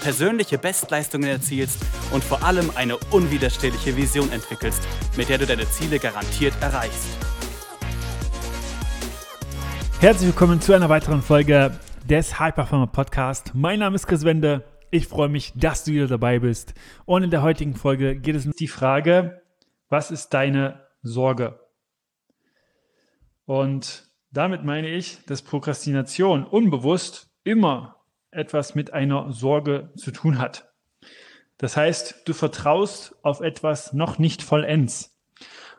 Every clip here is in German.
persönliche Bestleistungen erzielst und vor allem eine unwiderstehliche Vision entwickelst, mit der du deine Ziele garantiert erreichst. Herzlich willkommen zu einer weiteren Folge des High Performer Podcast. Mein Name ist Chris Wende. Ich freue mich, dass du wieder dabei bist. Und in der heutigen Folge geht es um die Frage, was ist deine Sorge? Und damit meine ich, dass Prokrastination unbewusst immer etwas mit einer Sorge zu tun hat. Das heißt, du vertraust auf etwas noch nicht vollends.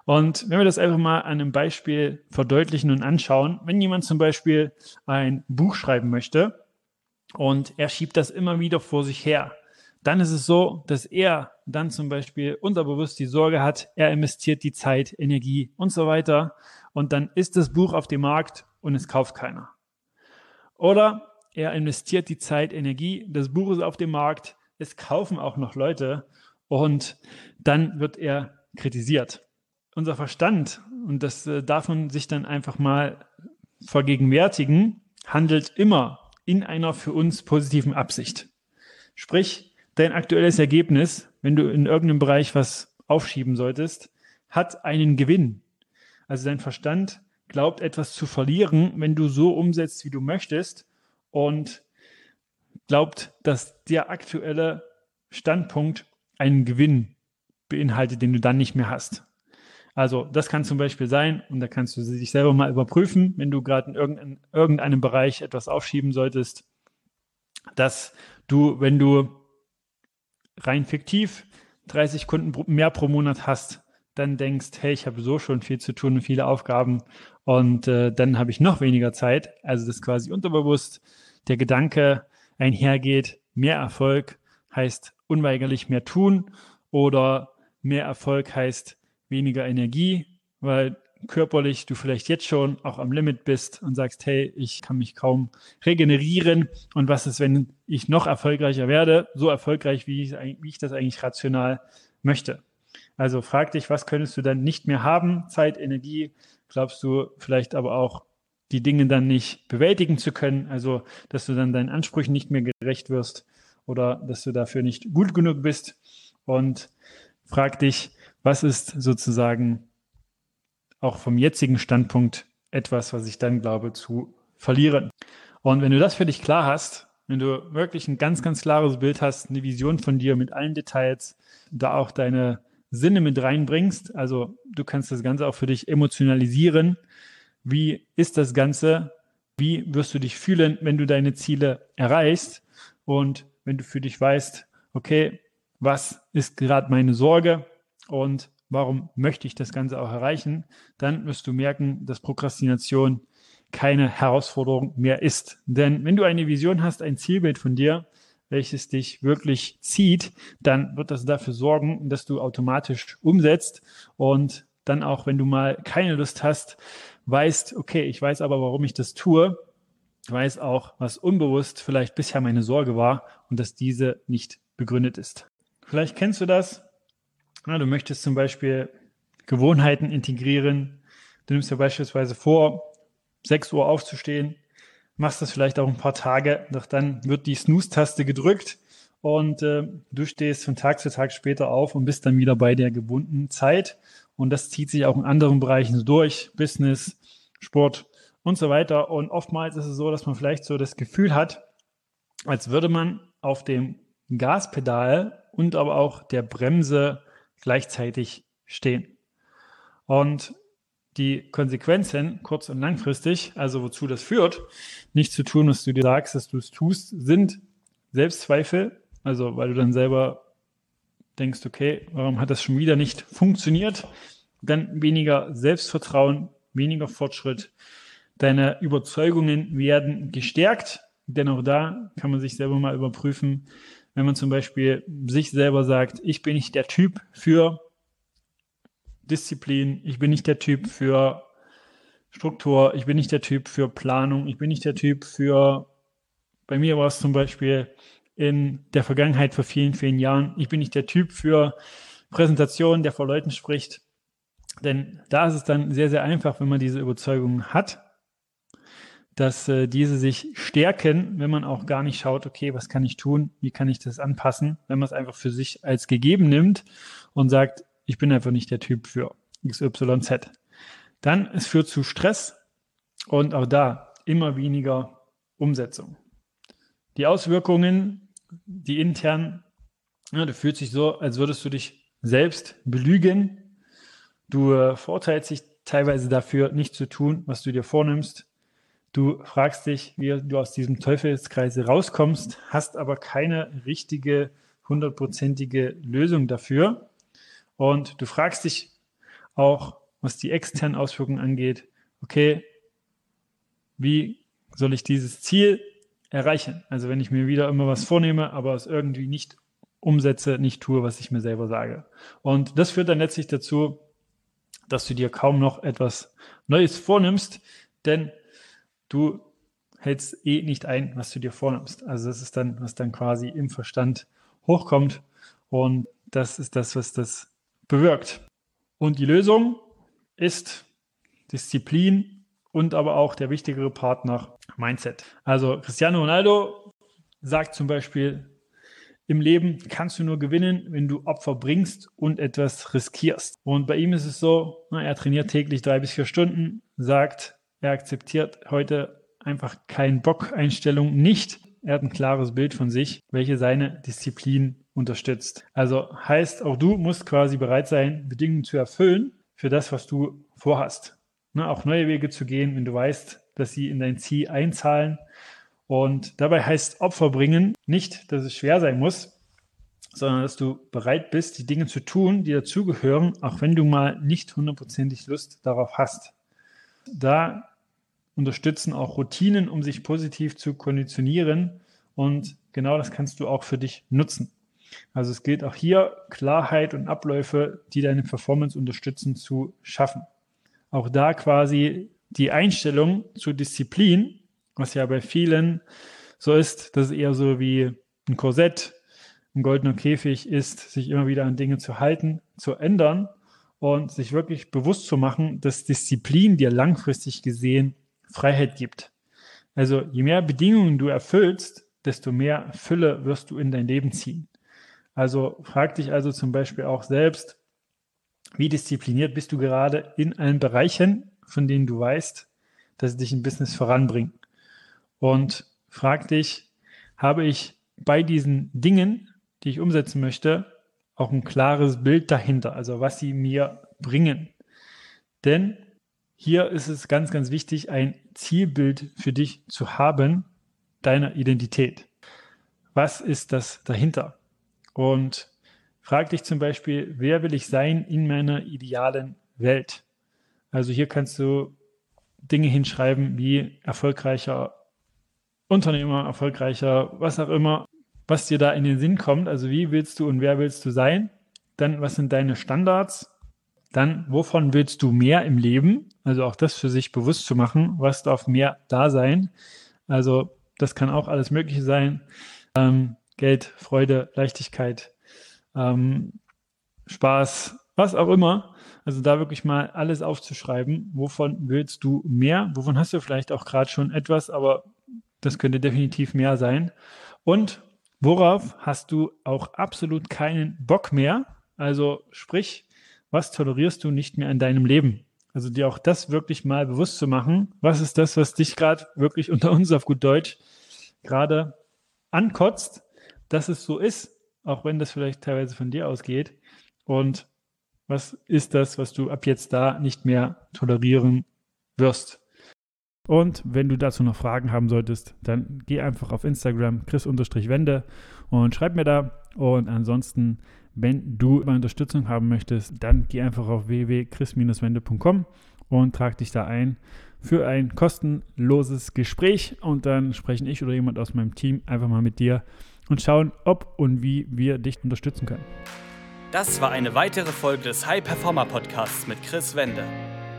Und wenn wir das einfach mal an einem Beispiel verdeutlichen und anschauen, wenn jemand zum Beispiel ein Buch schreiben möchte und er schiebt das immer wieder vor sich her, dann ist es so, dass er dann zum Beispiel unterbewusst die Sorge hat, er investiert die Zeit, Energie und so weiter und dann ist das Buch auf dem Markt und es kauft keiner. Oder er investiert die Zeit, Energie, das Buch ist auf dem Markt, es kaufen auch noch Leute und dann wird er kritisiert. Unser Verstand, und das äh, darf man sich dann einfach mal vergegenwärtigen, handelt immer in einer für uns positiven Absicht. Sprich, dein aktuelles Ergebnis, wenn du in irgendeinem Bereich was aufschieben solltest, hat einen Gewinn. Also dein Verstand glaubt etwas zu verlieren, wenn du so umsetzt, wie du möchtest und glaubt, dass der aktuelle Standpunkt einen Gewinn beinhaltet, den du dann nicht mehr hast. Also das kann zum Beispiel sein, und da kannst du dich selber mal überprüfen, wenn du gerade in irgendein, irgendeinem Bereich etwas aufschieben solltest, dass du, wenn du rein fiktiv 30 Kunden mehr pro Monat hast, dann denkst, hey, ich habe so schon viel zu tun und viele Aufgaben und äh, dann habe ich noch weniger Zeit. Also das quasi unterbewusst der Gedanke einhergeht, mehr Erfolg heißt unweigerlich mehr tun oder mehr Erfolg heißt weniger Energie, weil körperlich du vielleicht jetzt schon auch am Limit bist und sagst, hey, ich kann mich kaum regenerieren und was ist, wenn ich noch erfolgreicher werde, so erfolgreich, wie ich, wie ich das eigentlich rational möchte. Also frag dich, was könntest du dann nicht mehr haben? Zeit, Energie, glaubst du vielleicht aber auch die Dinge dann nicht bewältigen zu können, also dass du dann deinen Ansprüchen nicht mehr gerecht wirst oder dass du dafür nicht gut genug bist und frag dich, was ist sozusagen auch vom jetzigen Standpunkt etwas, was ich dann glaube zu verlieren. Und wenn du das für dich klar hast, wenn du wirklich ein ganz, ganz klares Bild hast, eine Vision von dir mit allen Details, da auch deine Sinne mit reinbringst. Also du kannst das Ganze auch für dich emotionalisieren. Wie ist das Ganze? Wie wirst du dich fühlen, wenn du deine Ziele erreichst? Und wenn du für dich weißt, okay, was ist gerade meine Sorge und warum möchte ich das Ganze auch erreichen, dann wirst du merken, dass Prokrastination keine Herausforderung mehr ist. Denn wenn du eine Vision hast, ein Zielbild von dir, welches dich wirklich zieht, dann wird das dafür sorgen, dass du automatisch umsetzt und dann auch, wenn du mal keine Lust hast, weißt, okay, ich weiß aber, warum ich das tue, weiß auch, was unbewusst vielleicht bisher meine Sorge war und dass diese nicht begründet ist. Vielleicht kennst du das. Ja, du möchtest zum Beispiel Gewohnheiten integrieren. Du nimmst dir beispielsweise vor, 6 Uhr aufzustehen, machst das vielleicht auch ein paar Tage, doch dann wird die Snooze-Taste gedrückt und äh, du stehst von Tag zu Tag später auf und bist dann wieder bei der gebundenen Zeit. Und das zieht sich auch in anderen Bereichen so durch, Business, Sport und so weiter. Und oftmals ist es so, dass man vielleicht so das Gefühl hat, als würde man auf dem Gaspedal und aber auch der Bremse gleichzeitig stehen. Und die Konsequenzen kurz- und langfristig, also wozu das führt, nicht zu tun, was du dir sagst, dass du es tust, sind Selbstzweifel, also weil du dann selber denkst, okay, warum hat das schon wieder nicht funktioniert? Dann weniger Selbstvertrauen, weniger Fortschritt. Deine Überzeugungen werden gestärkt. Dennoch da kann man sich selber mal überprüfen, wenn man zum Beispiel sich selber sagt, ich bin nicht der Typ für Disziplin, ich bin nicht der Typ für Struktur, ich bin nicht der Typ für Planung, ich bin nicht der Typ für, bei mir war es zum Beispiel in der Vergangenheit vor vielen, vielen Jahren, ich bin nicht der Typ für Präsentationen, der vor Leuten spricht. Denn da ist es dann sehr, sehr einfach, wenn man diese Überzeugungen hat, dass äh, diese sich stärken, wenn man auch gar nicht schaut, okay, was kann ich tun, wie kann ich das anpassen, wenn man es einfach für sich als gegeben nimmt und sagt, ich bin einfach nicht der Typ für XYZ. Dann, es führt zu Stress und auch da immer weniger Umsetzung. Die Auswirkungen, die intern, ja, du fühlst dich so, als würdest du dich selbst belügen. Du äh, verurteilst dich teilweise dafür, nicht zu tun, was du dir vornimmst. Du fragst dich, wie du aus diesem Teufelskreis rauskommst, hast aber keine richtige, hundertprozentige Lösung dafür. Und du fragst dich auch, was die externen Auswirkungen angeht, okay, wie soll ich dieses Ziel erreichen? Also wenn ich mir wieder immer was vornehme, aber es irgendwie nicht umsetze, nicht tue, was ich mir selber sage. Und das führt dann letztlich dazu, dass du dir kaum noch etwas Neues vornimmst, denn du hältst eh nicht ein, was du dir vornimmst. Also das ist dann, was dann quasi im Verstand hochkommt und das ist das, was das bewirkt. Und die Lösung ist Disziplin und aber auch der wichtigere Partner Mindset. Also Cristiano Ronaldo sagt zum Beispiel, im Leben kannst du nur gewinnen, wenn du Opfer bringst und etwas riskierst. Und bei ihm ist es so, er trainiert täglich drei bis vier Stunden, sagt, er akzeptiert heute einfach kein Bock-Einstellung nicht. Er hat ein klares Bild von sich, welche seine Disziplin unterstützt. Also heißt, auch du musst quasi bereit sein, Bedingungen zu erfüllen, für das, was du vorhast. Auch neue Wege zu gehen, wenn du weißt, dass sie in dein Ziel einzahlen. Und dabei heißt Opfer bringen nicht, dass es schwer sein muss, sondern dass du bereit bist, die Dinge zu tun, die dazugehören, auch wenn du mal nicht hundertprozentig Lust darauf hast. Da unterstützen auch Routinen, um sich positiv zu konditionieren. Und genau das kannst du auch für dich nutzen. Also es gilt auch hier, Klarheit und Abläufe, die deine Performance unterstützen, zu schaffen. Auch da quasi die Einstellung zur Disziplin, was ja bei vielen so ist, dass es eher so wie ein Korsett, ein goldener Käfig ist, sich immer wieder an Dinge zu halten, zu ändern und sich wirklich bewusst zu machen, dass Disziplin dir langfristig gesehen Freiheit gibt. Also je mehr Bedingungen du erfüllst, desto mehr Fülle wirst du in dein Leben ziehen. Also frag dich also zum Beispiel auch selbst, wie diszipliniert bist du gerade in allen Bereichen, von denen du weißt, dass sie dich im Business voranbringen. Und frag dich, habe ich bei diesen Dingen, die ich umsetzen möchte, auch ein klares Bild dahinter, also was sie mir bringen. Denn hier ist es ganz, ganz wichtig, ein Zielbild für dich zu haben, deiner Identität. Was ist das dahinter? Und frag dich zum Beispiel, wer will ich sein in meiner idealen Welt? Also hier kannst du Dinge hinschreiben wie erfolgreicher Unternehmer, erfolgreicher, was auch immer, was dir da in den Sinn kommt. Also wie willst du und wer willst du sein? Dann, was sind deine Standards? Dann, wovon willst du mehr im Leben? Also auch das für sich bewusst zu machen. Was darf mehr da sein? Also das kann auch alles Mögliche sein. Ähm, Geld, Freude, Leichtigkeit, ähm, Spaß, was auch immer. Also da wirklich mal alles aufzuschreiben. Wovon willst du mehr? Wovon hast du vielleicht auch gerade schon etwas, aber das könnte definitiv mehr sein. Und worauf hast du auch absolut keinen Bock mehr? Also sprich, was tolerierst du nicht mehr in deinem Leben? Also dir auch das wirklich mal bewusst zu machen. Was ist das, was dich gerade wirklich unter uns auf gut Deutsch gerade ankotzt? dass es so ist, auch wenn das vielleicht teilweise von dir ausgeht. Und was ist das, was du ab jetzt da nicht mehr tolerieren wirst? Und wenn du dazu noch Fragen haben solltest, dann geh einfach auf Instagram chris-wende und schreib mir da. Und ansonsten, wenn du mal Unterstützung haben möchtest, dann geh einfach auf www.chris-wende.com und trag dich da ein für ein kostenloses Gespräch und dann sprechen ich oder jemand aus meinem Team einfach mal mit dir und schauen, ob und wie wir dich unterstützen können. Das war eine weitere Folge des High Performer Podcasts mit Chris Wende.